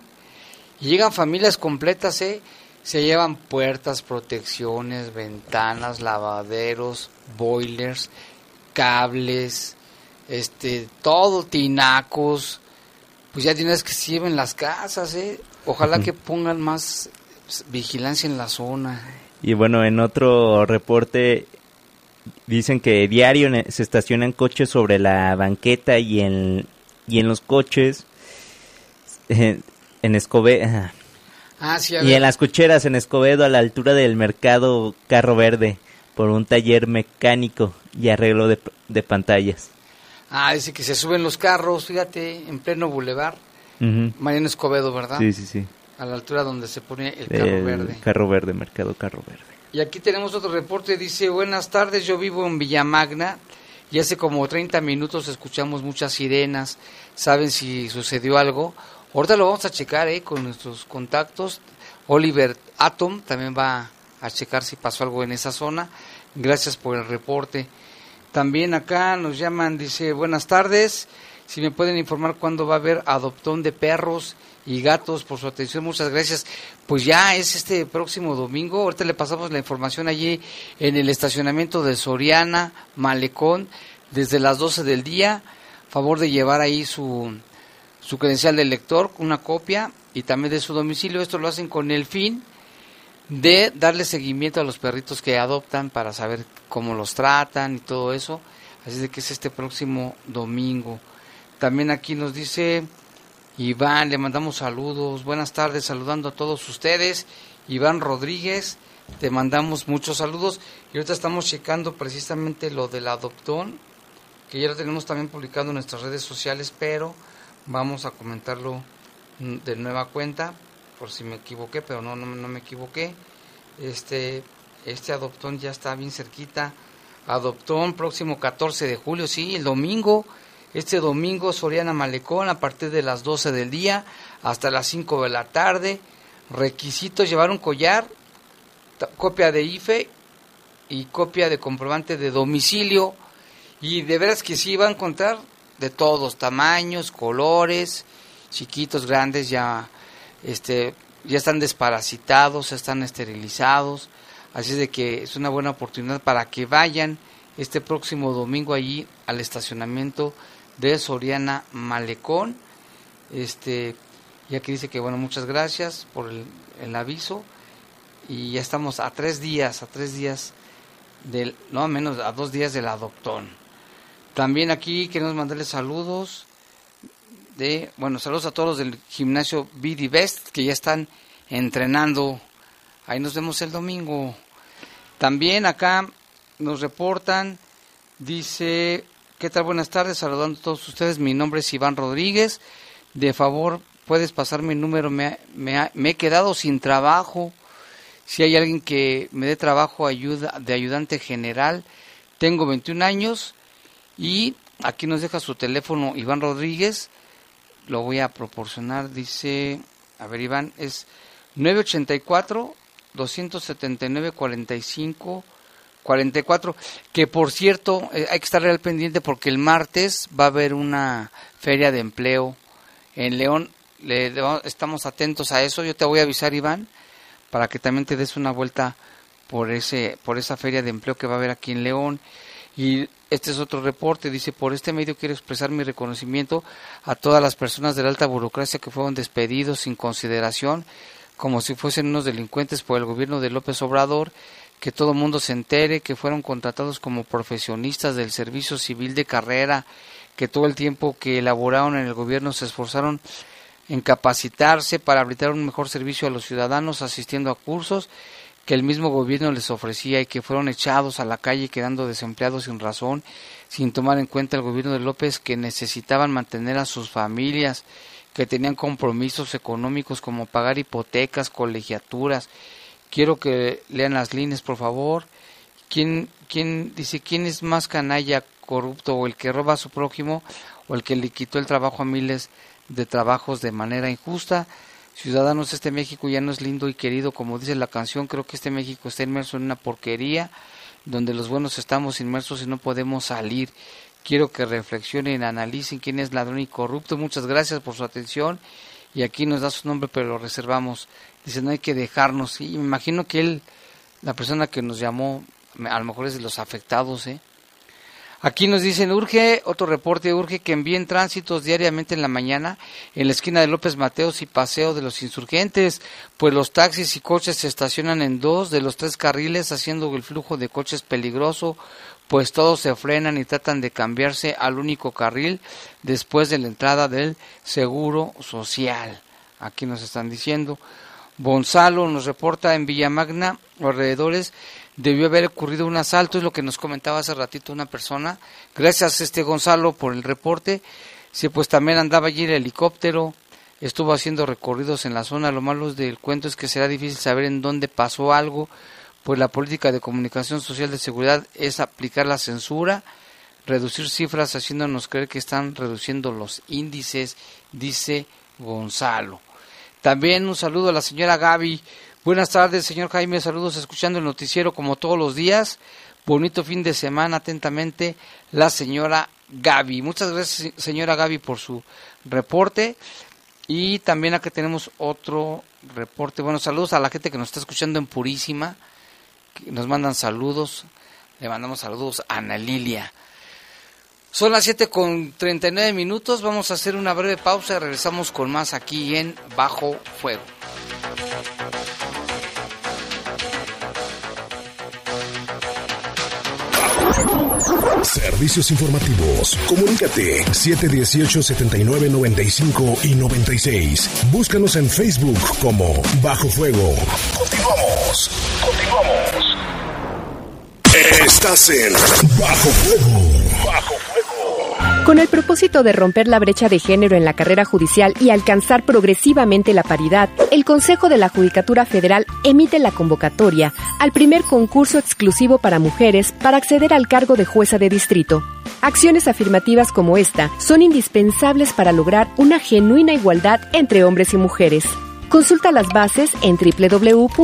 llegan familias completas, ¿eh? Se llevan puertas, protecciones, ventanas, lavaderos, boilers, cables, este, todo, tinacos, pues ya tienes que lleven las casas, ¿eh? Ojalá que pongan más vigilancia en la zona. Y bueno, en otro reporte dicen que diario se estacionan coches sobre la banqueta y en, y en los coches en, Escobedo. Ah, y en las cocheras en Escobedo a la altura del mercado Carro Verde por un taller mecánico y arreglo de, de pantallas. Ah, dice que se suben los carros, fíjate, en pleno bulevar. Mariano Escobedo, ¿verdad? Sí, sí, sí. A la altura donde se pone el carro verde. Carro verde, mercado carro verde. Y aquí tenemos otro reporte, dice, buenas tardes, yo vivo en Villamagna y hace como 30 minutos escuchamos muchas sirenas, ¿saben si sucedió algo? Ahorita lo vamos a checar ¿eh? con nuestros contactos. Oliver Atom también va a checar si pasó algo en esa zona. Gracias por el reporte. También acá nos llaman, dice, buenas tardes. Si me pueden informar cuándo va a haber adoptón de perros y gatos por su atención, muchas gracias. Pues ya es este próximo domingo. Ahorita le pasamos la información allí en el estacionamiento de Soriana, Malecón, desde las 12 del día. Favor de llevar ahí su, su credencial de lector, una copia y también de su domicilio. Esto lo hacen con el fin de darle seguimiento a los perritos que adoptan para saber cómo los tratan y todo eso. Así de que es este próximo domingo. También aquí nos dice Iván, le mandamos saludos. Buenas tardes, saludando a todos ustedes. Iván Rodríguez, te mandamos muchos saludos. Y ahorita estamos checando precisamente lo del adoptón, que ya lo tenemos también publicado en nuestras redes sociales, pero vamos a comentarlo de nueva cuenta por si me equivoqué, pero no, no, me equivoqué. Este, este adoptón ya está bien cerquita. Adoptón próximo 14 de julio, sí, el domingo. Este domingo Soriana Malecón a partir de las 12 del día hasta las 5 de la tarde. Requisitos llevar un collar, copia de IFE y copia de comprobante de domicilio. Y de veras que sí va a encontrar de todos, tamaños, colores, chiquitos, grandes, ya este, ya están desparasitados, ya están esterilizados, así de que es una buena oportunidad para que vayan este próximo domingo allí al estacionamiento de Soriana Malecón. Este, ya que dice que bueno, muchas gracias por el, el aviso y ya estamos a tres días, a tres días del, no menos a dos días del adoptón. También aquí queremos mandarles saludos de, bueno, saludos a todos los del gimnasio BD Best que ya están entrenando. Ahí nos vemos el domingo. También acá nos reportan, dice, ¿qué tal? Buenas tardes, saludando a todos ustedes. Mi nombre es Iván Rodríguez. De favor, puedes pasar mi número. Me, me, me he quedado sin trabajo. Si hay alguien que me dé trabajo ayuda, de ayudante general, tengo 21 años Y aquí nos deja su teléfono Iván Rodríguez, lo voy a proporcionar, dice, a ver Iván, es 984 279 45 44, que por cierto, eh, hay que estar real pendiente porque el martes va a haber una feria de empleo en León. Le, estamos atentos a eso. Yo te voy a avisar, Iván, para que también te des una vuelta por ese por esa feria de empleo que va a haber aquí en León. Y este es otro reporte, dice, por este medio quiero expresar mi reconocimiento a todas las personas de la alta burocracia que fueron despedidos sin consideración, como si fuesen unos delincuentes por el gobierno de López Obrador que todo mundo se entere que fueron contratados como profesionistas del servicio civil de carrera, que todo el tiempo que elaboraron en el gobierno se esforzaron en capacitarse para brindar un mejor servicio a los ciudadanos asistiendo a cursos que el mismo gobierno les ofrecía y que fueron echados a la calle quedando desempleados sin razón, sin tomar en cuenta el gobierno de López que necesitaban mantener a sus familias, que tenían compromisos económicos como pagar hipotecas, colegiaturas, Quiero que lean las líneas, por favor. ¿Quién, quién dice quién es más canalla, corrupto, o el que roba a su prójimo, o el que le quitó el trabajo a miles de trabajos de manera injusta? Ciudadanos, este México ya no es lindo y querido, como dice la canción. Creo que este México está inmerso en una porquería, donde los buenos estamos inmersos y no podemos salir. Quiero que reflexionen, analicen quién es ladrón y corrupto. Muchas gracias por su atención. Y aquí nos da su nombre, pero lo reservamos. Dice, no hay que dejarnos. Y me imagino que él, la persona que nos llamó, a lo mejor es de los afectados, ¿eh? Aquí nos dicen, urge, otro reporte, urge que envíen tránsitos diariamente en la mañana en la esquina de López Mateos y Paseo de los Insurgentes, pues los taxis y coches se estacionan en dos de los tres carriles, haciendo el flujo de coches peligroso, pues todos se frenan y tratan de cambiarse al único carril después de la entrada del Seguro Social. Aquí nos están diciendo. Gonzalo nos reporta en Villamagna, alrededores, debió haber ocurrido un asalto, es lo que nos comentaba hace ratito una persona. Gracias, este Gonzalo, por el reporte. Sí, pues también andaba allí el helicóptero, estuvo haciendo recorridos en la zona. Lo malo del cuento es que será difícil saber en dónde pasó algo, pues la política de comunicación social de seguridad es aplicar la censura, reducir cifras, haciéndonos creer que están reduciendo los índices, dice Gonzalo. También un saludo a la señora Gaby. Buenas tardes, señor Jaime. Saludos escuchando el noticiero como todos los días. Bonito fin de semana, atentamente, la señora Gaby. Muchas gracias, señora Gaby, por su reporte. Y también aquí tenemos otro reporte. Bueno, saludos a la gente que nos está escuchando en Purísima. Que nos mandan saludos. Le mandamos saludos a Ana Lilia. Son las 7 con 39 minutos. Vamos a hacer una breve pausa y regresamos con más aquí en Bajo Fuego. Servicios informativos. Comunícate 718-7995 y 96. Búscanos en Facebook como Bajo Fuego. Continuamos. Continuamos. Estás en Bajo Fuego. Bajo con el propósito de romper la brecha de género en la carrera judicial y alcanzar progresivamente la paridad, el Consejo de la Judicatura Federal emite la convocatoria al primer concurso exclusivo para mujeres para acceder al cargo de jueza de distrito. Acciones afirmativas como esta son indispensables para lograr una genuina igualdad entre hombres y mujeres. Consulta las bases en www.cjf.gov.mx.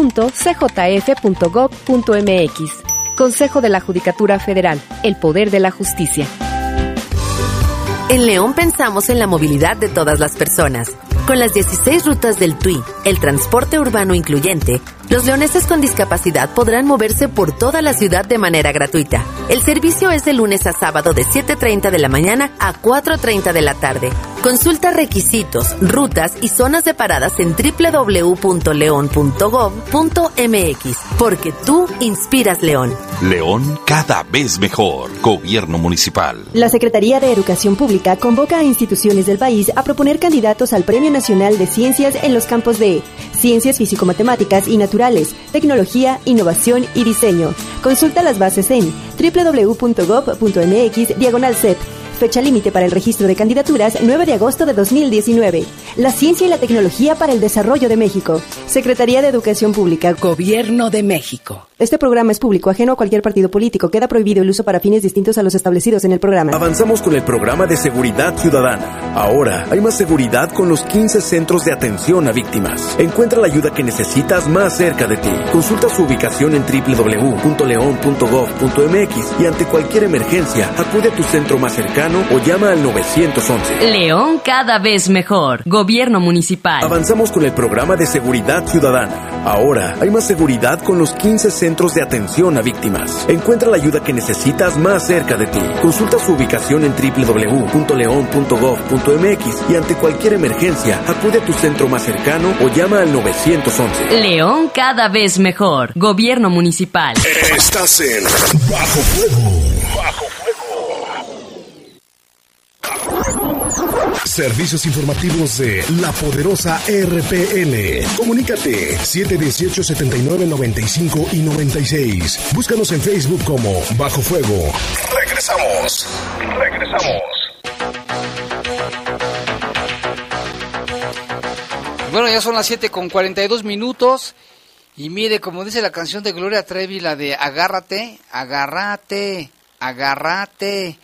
Consejo de la Judicatura Federal, el poder de la justicia. En León pensamos en la movilidad de todas las personas. Con las 16 rutas del TUI, el transporte urbano incluyente, los leoneses con discapacidad podrán moverse por toda la ciudad de manera gratuita. El servicio es de lunes a sábado de 7.30 de la mañana a 4.30 de la tarde. Consulta requisitos, rutas y zonas de paradas en www.leon.gov.mx, porque tú inspiras León. León cada vez mejor. Gobierno municipal. La Secretaría de Educación Pública convoca a instituciones del país a proponer candidatos al Premio Nacional de Ciencias en los campos de Ciencias Físico-Matemáticas y Naturales, Tecnología, Innovación y Diseño. Consulta las bases en www.gov.mx diagonal Fecha límite para el registro de candidaturas 9 de agosto de 2019. la ciencia y la tecnología para el desarrollo de México. Secretaría de Educación Pública. Gobierno de México. Este programa es público, ajeno a cualquier partido político. Queda prohibido el uso para fines distintos a los establecidos en el programa. Avanzamos con el programa de seguridad ciudadana. Ahora hay más seguridad con los 15 centros de atención a víctimas. Encuentra la ayuda que necesitas más cerca de ti. Consulta su ubicación en www.leon.gov.mx y ante cualquier emergencia, acude a tu centro más cercano o llama al 911. León cada vez mejor. Gobierno municipal. Avanzamos con el programa de seguridad ciudadana. Ahora hay más seguridad con los 15 centros de atención a víctimas. Encuentra la ayuda que necesitas más cerca de ti. Consulta su ubicación en www.leon.gov.mx y ante cualquier emergencia, acude a tu centro más cercano o llama al 911. León cada vez mejor. Gobierno municipal. Estás en Bajo Fuego. Bajo Fuego. Servicios informativos de la poderosa RPN. Comunícate 718 79 95 y 96. Búscanos en Facebook como Bajo Fuego. Regresamos. Regresamos. Bueno, ya son las 7 con 42 minutos. Y mire, como dice la canción de Gloria Trevi, la de agárrate, agárrate, agárrate.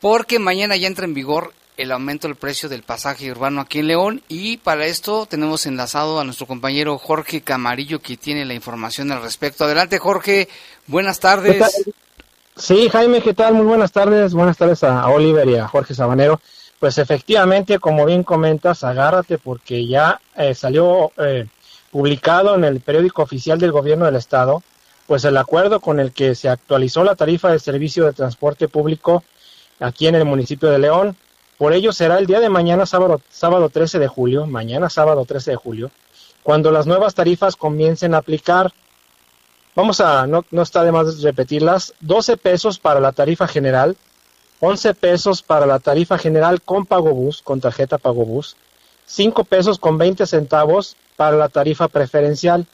Porque mañana ya entra en vigor el aumento del precio del pasaje urbano aquí en León. Y para esto tenemos enlazado a nuestro compañero Jorge Camarillo, que tiene la información al respecto. Adelante, Jorge. Buenas tardes. Sí, Jaime, ¿qué tal? Muy buenas tardes. Buenas tardes a Oliver y a Jorge Sabanero. Pues efectivamente, como bien comentas, agárrate porque ya eh, salió eh, publicado en el periódico oficial del gobierno del estado, pues el acuerdo con el que se actualizó la tarifa de servicio de transporte público aquí en el municipio de León. Por ello será el día de mañana, sábado, sábado 13 de julio, mañana sábado 13 de julio, cuando las nuevas tarifas comiencen a aplicar. Vamos a, no, está de más repetirlas, 12 pesos para la tarifa general, 11 pesos para la tarifa general con pago bus, con tarjeta pago bus, 5 pesos con 20 centavos para la tarifa preferencial.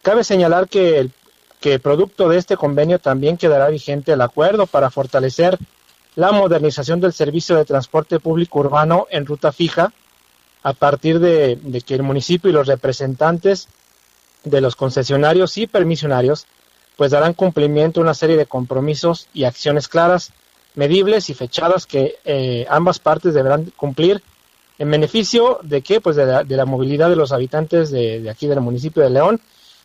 Cabe señalar que, el, que producto de este convenio también quedará vigente el acuerdo para fortalecer la modernización del servicio de transporte público urbano en ruta fija a partir de, que el municipio y los representantes de los concesionarios y permisionarios pues darán cumplimiento a una serie de compromisos y acciones claras medibles y fechadas que eh, ambas partes deberán cumplir en beneficio de qué pues de la, de la movilidad de los habitantes de, aquí del municipio de León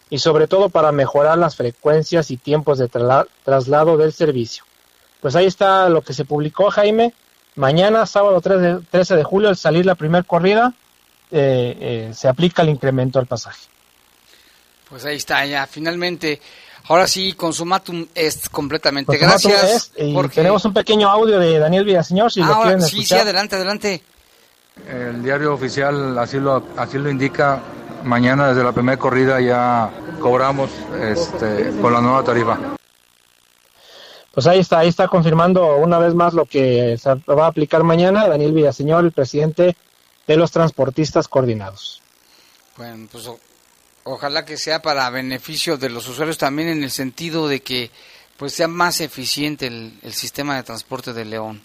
y sobre todo para mejorar las frecuencias y tiempos de tra traslado del servicio pues ahí está lo que se publicó Jaime mañana sábado 3 de, 13 de julio al salir la primera corrida eh, eh, se aplica el incremento al pasaje pues ahí está ya finalmente Ahora sí, Consumatum es completamente. Consumatum Gracias. Es, y porque... tenemos un pequeño audio de Daniel Villaseñor, si ah, lo quieren sí, escuchar. Sí, adelante, adelante. El diario oficial así lo, así lo indica. Mañana desde la primera corrida ya cobramos este, con la nueva tarifa. Pues ahí está, ahí está confirmando una vez más lo que se va a aplicar mañana Daniel Villaseñor, el presidente de los transportistas coordinados. Bueno, pues ojalá que sea para beneficio de los usuarios también en el sentido de que pues sea más eficiente el, el sistema de transporte de León.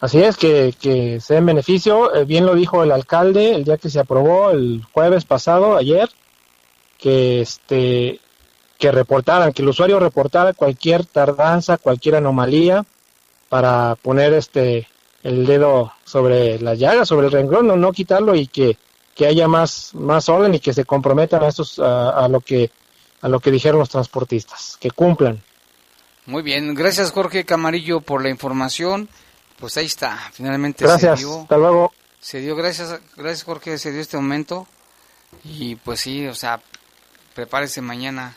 Así es, que, que sea en beneficio, eh, bien lo dijo el alcalde el día que se aprobó el jueves pasado, ayer, que este que reportaran, que el usuario reportara cualquier tardanza, cualquier anomalía para poner este el dedo sobre la llaga, sobre el renglón, no, no quitarlo y que que haya más, más orden y que se comprometan a, estos, a, a, lo que, a lo que dijeron los transportistas, que cumplan. Muy bien, gracias Jorge Camarillo por la información. Pues ahí está, finalmente gracias, se dio. Hasta luego. Se dio, gracias, gracias Jorge, se dio este momento. Y pues sí, o sea, prepárese mañana.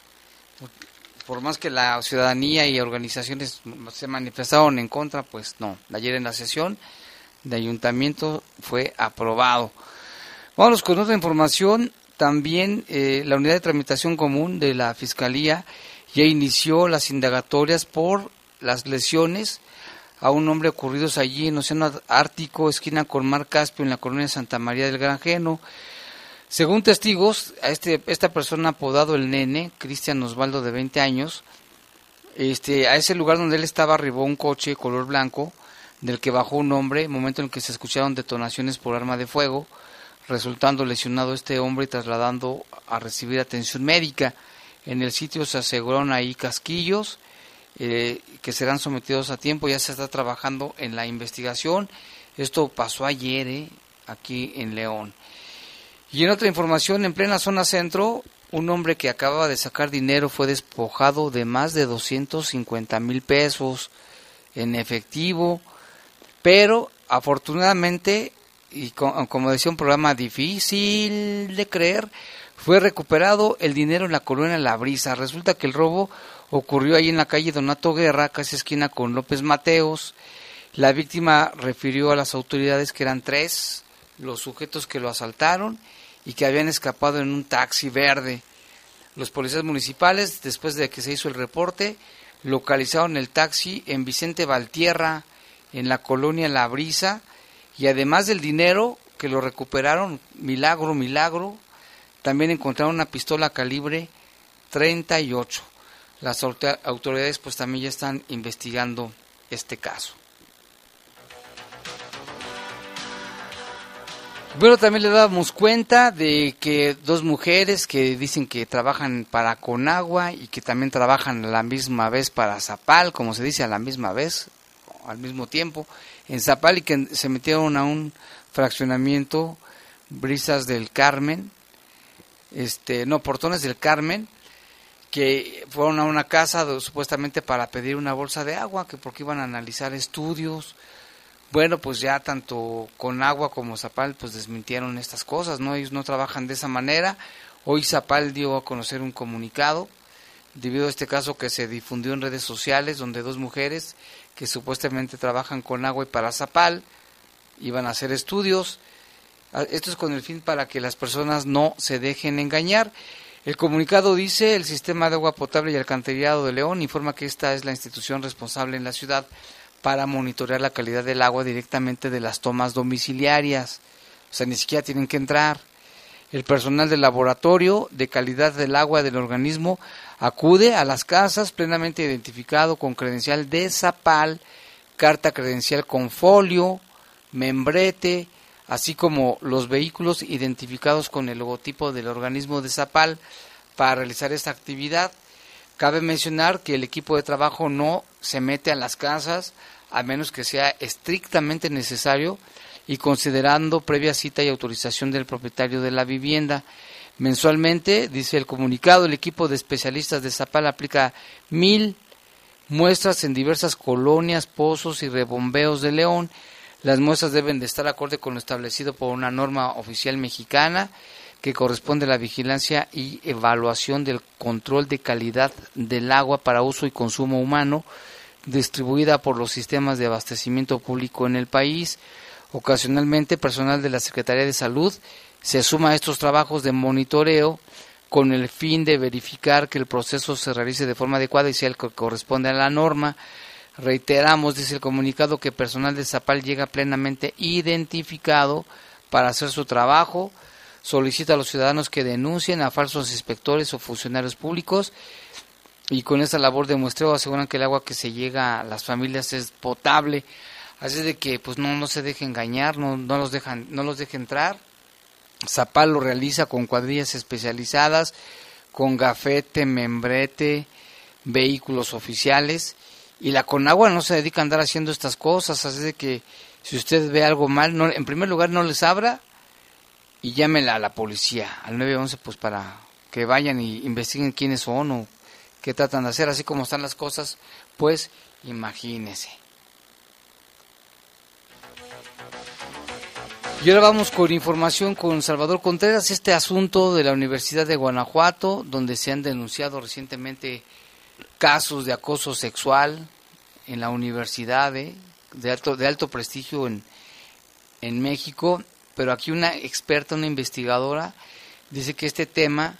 Por más que la ciudadanía y organizaciones se manifestaron en contra, pues no. Ayer en la sesión de ayuntamiento fue aprobado. Vámonos con otra información. También eh, la unidad de tramitación común de la Fiscalía ya inició las indagatorias por las lesiones a un hombre ocurridos allí en Océano Ártico, esquina con Mar Caspio, en la colonia Santa María del Granjeno. Según testigos, a este, esta persona apodado el nene, Cristian Osvaldo de 20 años, este, a ese lugar donde él estaba arribó un coche color blanco, del que bajó un hombre, momento en que se escucharon detonaciones por arma de fuego resultando lesionado este hombre y trasladando a recibir atención médica. En el sitio se aseguraron ahí casquillos eh, que serán sometidos a tiempo. Ya se está trabajando en la investigación. Esto pasó ayer eh, aquí en León. Y en otra información, en plena zona centro, un hombre que acababa de sacar dinero fue despojado de más de 250 mil pesos en efectivo, pero afortunadamente, y como decía un programa difícil de creer, fue recuperado el dinero en la colonia La Brisa. Resulta que el robo ocurrió ahí en la calle Donato Guerra, casi esquina con López Mateos. La víctima refirió a las autoridades que eran tres los sujetos que lo asaltaron y que habían escapado en un taxi verde. Los policías municipales, después de que se hizo el reporte, localizaron el taxi en Vicente Valtierra, en la colonia La Brisa, y además del dinero que lo recuperaron, milagro, milagro, también encontraron una pistola calibre 38. Las autoridades pues también ya están investigando este caso. Bueno, también le damos cuenta de que dos mujeres que dicen que trabajan para Conagua y que también trabajan a la misma vez para Zapal, como se dice a la misma vez, al mismo tiempo, en Zapal y que se metieron a un fraccionamiento, Brisas del Carmen, este, no, Portones del Carmen, que fueron a una casa supuestamente para pedir una bolsa de agua, que porque iban a analizar estudios, bueno, pues ya tanto con agua como Zapal pues desmintieron estas cosas, ¿no? Ellos no trabajan de esa manera. Hoy Zapal dio a conocer un comunicado debido a este caso que se difundió en redes sociales donde dos mujeres que supuestamente trabajan con agua y para Zapal iban a hacer estudios. Ah, esto es con el fin para que las personas no se dejen engañar. El comunicado dice, el sistema de agua potable y alcantarillado de León informa que esta es la institución responsable en la ciudad para monitorear la calidad del agua directamente de las tomas domiciliarias. O sea, ni siquiera tienen que entrar. El personal del laboratorio de calidad del agua del organismo acude a las casas plenamente identificado con credencial de Zapal, carta credencial con folio, membrete, así como los vehículos identificados con el logotipo del organismo de Zapal para realizar esta actividad. Cabe mencionar que el equipo de trabajo no se mete a las casas a menos que sea estrictamente necesario y considerando previa cita y autorización del propietario de la vivienda. Mensualmente, dice el comunicado, el equipo de especialistas de Zapal aplica mil muestras en diversas colonias, pozos y rebombeos de León. Las muestras deben de estar acorde con lo establecido por una norma oficial mexicana que corresponde a la vigilancia y evaluación del control de calidad del agua para uso y consumo humano, distribuida por los sistemas de abastecimiento público en el país. Ocasionalmente, personal de la Secretaría de Salud se suma a estos trabajos de monitoreo con el fin de verificar que el proceso se realice de forma adecuada y sea el que corresponde a la norma. Reiteramos, dice el comunicado, que personal de Zapal llega plenamente identificado para hacer su trabajo, solicita a los ciudadanos que denuncien a falsos inspectores o funcionarios públicos y con esta labor de muestreo aseguran que el agua que se llega a las familias es potable. Así de que pues no, no se deje engañar, no, no los dejan, no los deje entrar. Zapal lo realiza con cuadrillas especializadas, con gafete, membrete, vehículos oficiales y la Conagua no se dedica a andar haciendo estas cosas, así de que si usted ve algo mal, no, en primer lugar no les abra y llámela a la policía, al 911, pues para que vayan y investiguen quiénes son o qué tratan de hacer, así como están las cosas, pues imagínese. Y ahora vamos con información con Salvador Contreras, este asunto de la Universidad de Guanajuato, donde se han denunciado recientemente casos de acoso sexual en la universidad eh, de, alto, de alto prestigio en, en México pero aquí una experta, una investigadora, dice que este tema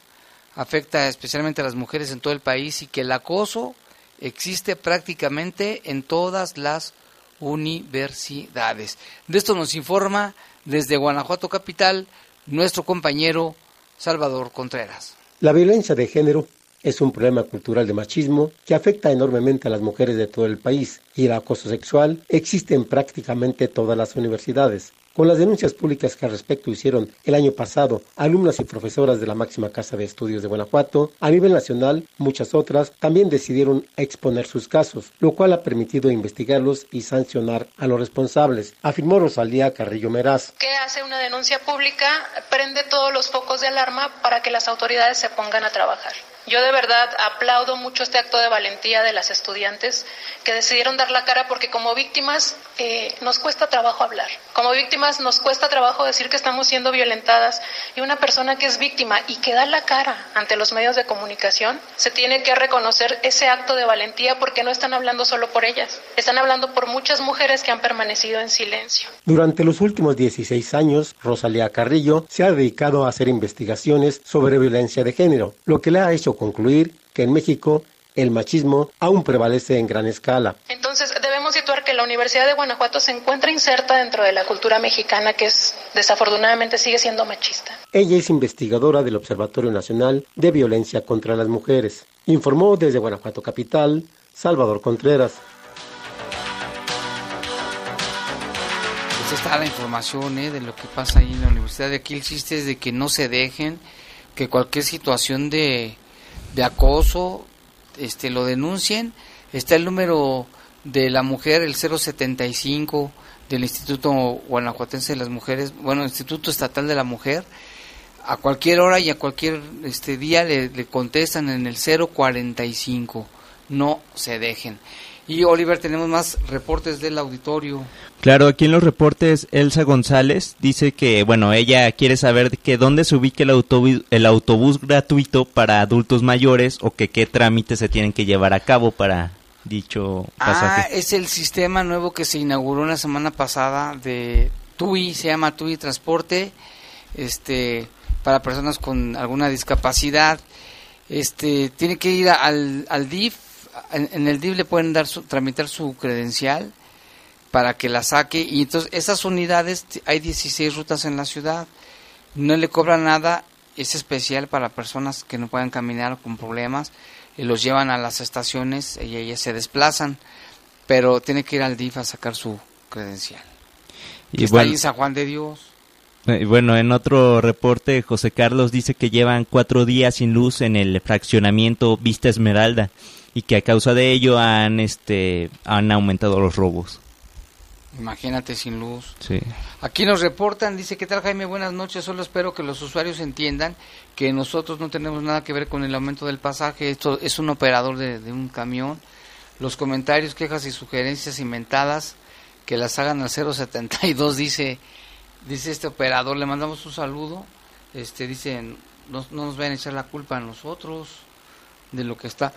afecta especialmente a las mujeres en todo el país y que el acoso existe prácticamente en todas las universidades. De esto nos informa desde Guanajuato Capital nuestro compañero Salvador Contreras. La violencia de género es un problema cultural de machismo que afecta enormemente a las mujeres de todo el país y el acoso sexual existe en prácticamente todas las universidades con las denuncias públicas que al respecto hicieron el año pasado alumnas y profesoras de la máxima casa de estudios de Guanajuato, a nivel nacional muchas otras también decidieron exponer sus casos, lo cual ha permitido investigarlos y sancionar a los responsables, afirmó Rosalía Carrillo Meraz. ¿Qué hace una denuncia pública? Prende todos los focos de alarma para que las autoridades se pongan a trabajar. Yo de verdad aplaudo mucho este acto de valentía de las estudiantes que decidieron dar la cara porque como víctimas eh, nos cuesta trabajo hablar. Como víctimas nos cuesta trabajo decir que estamos siendo violentadas y una persona que es víctima y que da la cara ante los medios de comunicación, se tiene que reconocer ese acto de valentía porque no están hablando solo por ellas, están hablando por muchas mujeres que han permanecido en silencio. Durante los últimos 16 años, Rosalía Carrillo se ha dedicado a hacer investigaciones sobre violencia de género, lo que le ha hecho concluir que en México el machismo aún prevalece en gran escala. Entonces, debemos situar que la Universidad de Guanajuato se encuentra inserta dentro de la cultura mexicana que es desafortunadamente sigue siendo machista. Ella es investigadora del Observatorio Nacional de Violencia contra las Mujeres. Informó desde Guanajuato Capital, Salvador Contreras. Pues está la información ¿eh? de lo que pasa ahí en la universidad. Aquí el chiste es de que no se dejen, que cualquier situación de, de acoso este, lo denuncien. Está el número de la mujer, el 075 del Instituto Guanajuatense de las Mujeres, bueno, Instituto Estatal de la Mujer. A cualquier hora y a cualquier este día le, le contestan en el 045. No se dejen. Y Oliver, tenemos más reportes del auditorio. Claro, aquí en los reportes Elsa González dice que, bueno, ella quiere saber que dónde se ubica el autobús, el autobús gratuito para adultos mayores o que qué trámites se tienen que llevar a cabo para dicho pasaje. Ah, es el sistema nuevo que se inauguró la semana pasada de TUI, se llama TUI Transporte, este, para personas con alguna discapacidad. Este, tiene que ir al, al DIF, en, en el DIF le pueden dar su, tramitar su credencial para que la saque. Y entonces esas unidades hay 16 rutas en la ciudad. No le cobran nada es especial para personas que no puedan caminar o con problemas y los llevan a las estaciones y ellas se desplazan. Pero tiene que ir al DIF a sacar su credencial. Y está ahí en San Juan de Dios. Eh, bueno, en otro reporte, José Carlos dice que llevan cuatro días sin luz en el fraccionamiento Vista Esmeralda y que a causa de ello han, este, han aumentado los robos. Imagínate sin luz. Sí. Aquí nos reportan, dice, ¿qué tal Jaime? Buenas noches, solo espero que los usuarios entiendan que nosotros no tenemos nada que ver con el aumento del pasaje, esto es un operador de, de un camión. Los comentarios, quejas y sugerencias inventadas que las hagan al 072, dice, dice este operador, le mandamos un saludo, este dice, no, no nos vayan a echar la culpa a nosotros de lo que está,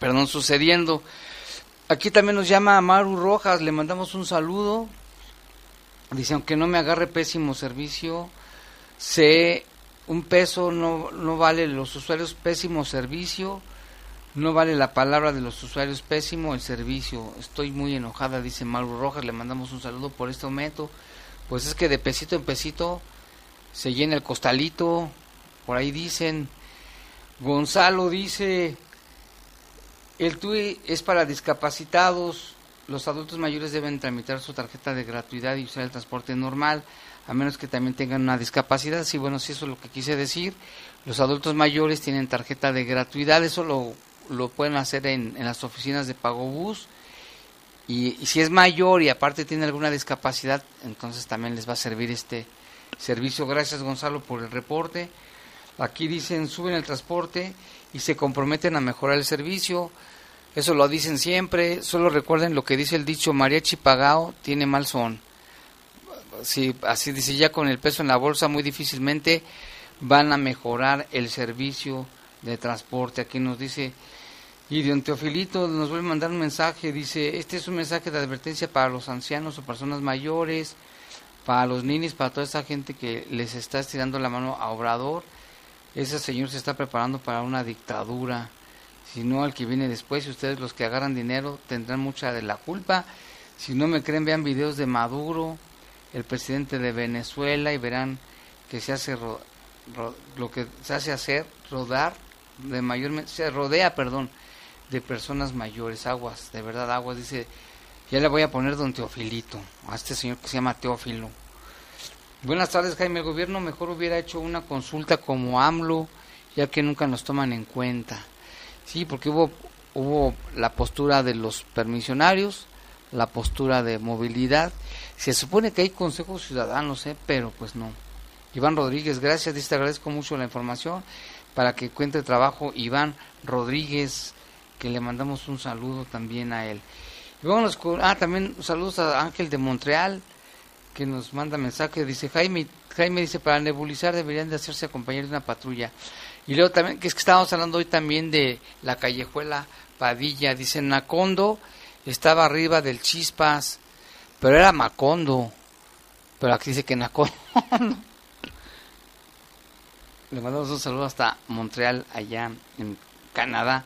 perdón, sucediendo. Aquí también nos llama Maru Rojas, le mandamos un saludo. Dice, aunque no me agarre pésimo servicio, sé un peso no, no vale los usuarios pésimo servicio, no vale la palabra de los usuarios pésimo el servicio. Estoy muy enojada, dice Maru Rojas, le mandamos un saludo por este momento. Pues es que de pesito en pesito se llena el costalito, por ahí dicen. Gonzalo dice, el TUI es para discapacitados. Los adultos mayores deben tramitar su tarjeta de gratuidad y usar el transporte normal, a menos que también tengan una discapacidad. Sí, bueno, sí, eso es lo que quise decir. Los adultos mayores tienen tarjeta de gratuidad, eso lo, lo pueden hacer en, en las oficinas de Pagobús. Y, y si es mayor y aparte tiene alguna discapacidad, entonces también les va a servir este servicio. Gracias, Gonzalo, por el reporte. Aquí dicen, suben el transporte y se comprometen a mejorar el servicio. Eso lo dicen siempre. Solo recuerden lo que dice el dicho, mariachi pagao tiene mal son. Si, así dice, ya con el peso en la bolsa muy difícilmente van a mejorar el servicio de transporte. Aquí nos dice, y don Teofilito nos vuelve a mandar un mensaje, dice, este es un mensaje de advertencia para los ancianos o personas mayores, para los ninis, para toda esa gente que les está estirando la mano a Obrador. Ese señor se está preparando para una dictadura si no al que viene después, y ustedes los que agarran dinero tendrán mucha de la culpa. Si no me creen, vean videos de Maduro, el presidente de Venezuela, y verán que se hace lo que se hace hacer, rodar, de mayor, se rodea, perdón, de personas mayores, aguas, de verdad aguas, dice, ya le voy a poner don Teofilito, a este señor que se llama Teófilo. Buenas tardes, Jaime. El gobierno mejor hubiera hecho una consulta como AMLO, ya que nunca nos toman en cuenta. Sí, porque hubo, hubo la postura de los permisionarios, la postura de movilidad. Se supone que hay consejos ciudadanos, ¿eh? pero pues no. Iván Rodríguez, gracias, te agradezco mucho la información para que cuente trabajo. Iván Rodríguez, que le mandamos un saludo también a él. Y vámonos con, ah, también saludos a Ángel de Montreal, que nos manda mensaje, dice Jaime, Jaime dice, para nebulizar deberían de hacerse acompañar de una patrulla. Y luego también, que es que estábamos hablando hoy también de la callejuela Padilla, dice Nacondo, estaba arriba del Chispas, pero era Macondo, pero aquí dice que Nacondo. Le mandamos un saludo hasta Montreal, allá en Canadá.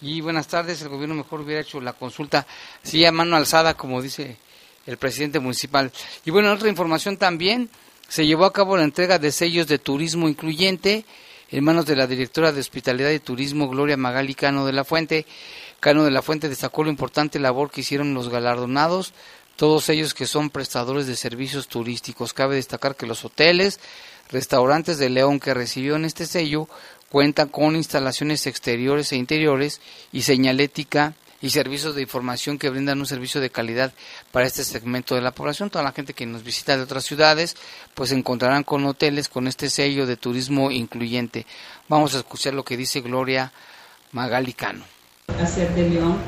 Y buenas tardes, el gobierno mejor hubiera hecho la consulta, sí, a mano alzada, como dice el presidente municipal. Y bueno, otra información también, se llevó a cabo la entrega de sellos de turismo incluyente en manos de la directora de Hospitalidad y Turismo, Gloria Magali Cano de la Fuente. Cano de la Fuente destacó lo importante labor que hicieron los galardonados, todos ellos que son prestadores de servicios turísticos. Cabe destacar que los hoteles, restaurantes de León que recibieron este sello cuentan con instalaciones exteriores e interiores y señalética y servicios de información que brindan un servicio de calidad para este segmento de la población. Toda la gente que nos visita de otras ciudades, pues encontrarán con hoteles con este sello de turismo incluyente. Vamos a escuchar lo que dice Gloria Magalicano. Hacer de León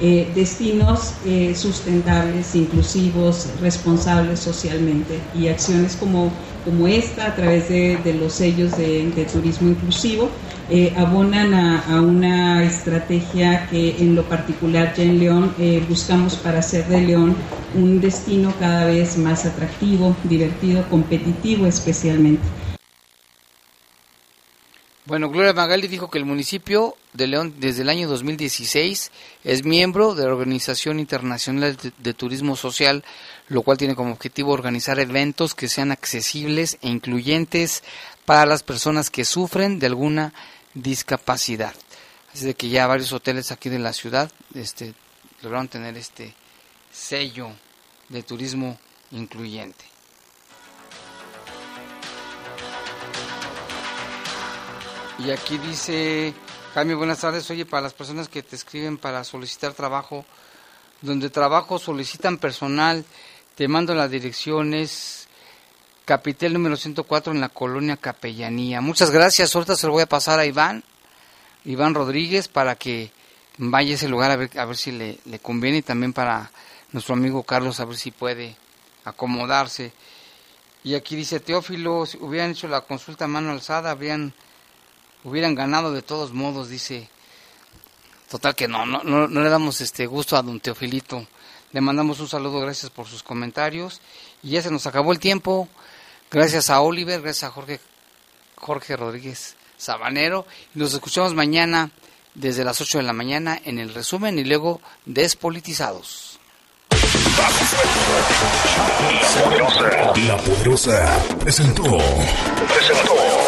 eh, destinos eh, sustentables, inclusivos, responsables socialmente y acciones como, como esta a través de, los sellos de, turismo inclusivo eh, abonan a, una estrategia que en lo particular ya en León buscamos para hacer de León un destino cada vez más atractivo, divertido, competitivo especialmente. Bueno, Gloria Magali dijo que el municipio de León desde el año 2016 es miembro de la Organización Internacional de, Turismo Social, lo cual tiene como objetivo organizar eventos que sean accesibles e incluyentes para las personas que sufren de alguna discapacidad. Así de que ya varios hoteles aquí de la ciudad este, lograron tener este sello de turismo incluyente. Y aquí dice, Jaime, buenas tardes. Oye, para las personas que te escriben para solicitar trabajo, donde trabajo solicitan personal, te mando la dirección, es Capitel número 104 en la colonia Capellanía. Muchas gracias. Ahorita se lo voy a pasar a Iván, Iván Rodríguez, para que vaya a ese lugar a ver, a ver si le, le conviene y también para nuestro amigo Carlos a ver si puede acomodarse. Y aquí dice Teófilo, si hubieran hecho la consulta a mano alzada, habrían hubieran ganado de todos modos, dice. Total que no, no, no, le damos este gusto a don Teofilito. Le mandamos un saludo, gracias por sus comentarios. Y ya se nos acabó el tiempo. Gracias a Oliver, gracias a Jorge, Jorge Rodríguez Sabanero. Nos escuchamos mañana desde las 8 de la mañana en el resumen y luego despolitizados. La poderosa presentó. Presentó.